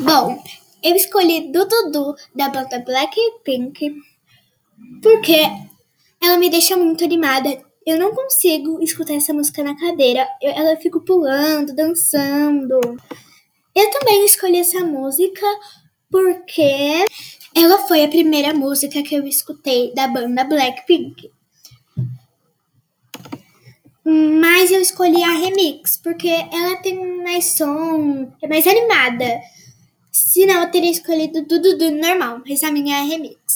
Bom, eu escolhi Dudu da banda Blackpink porque ela me deixa muito animada. Eu não consigo escutar essa música na cadeira, eu, ela fico pulando, dançando. Eu também escolhi essa música porque ela foi a primeira música que eu escutei da banda Blackpink. Mas eu escolhi a remix, porque ela tem mais som, é mais animada. Senão eu teria escolhido do Dudu normal, mas a minha é remix.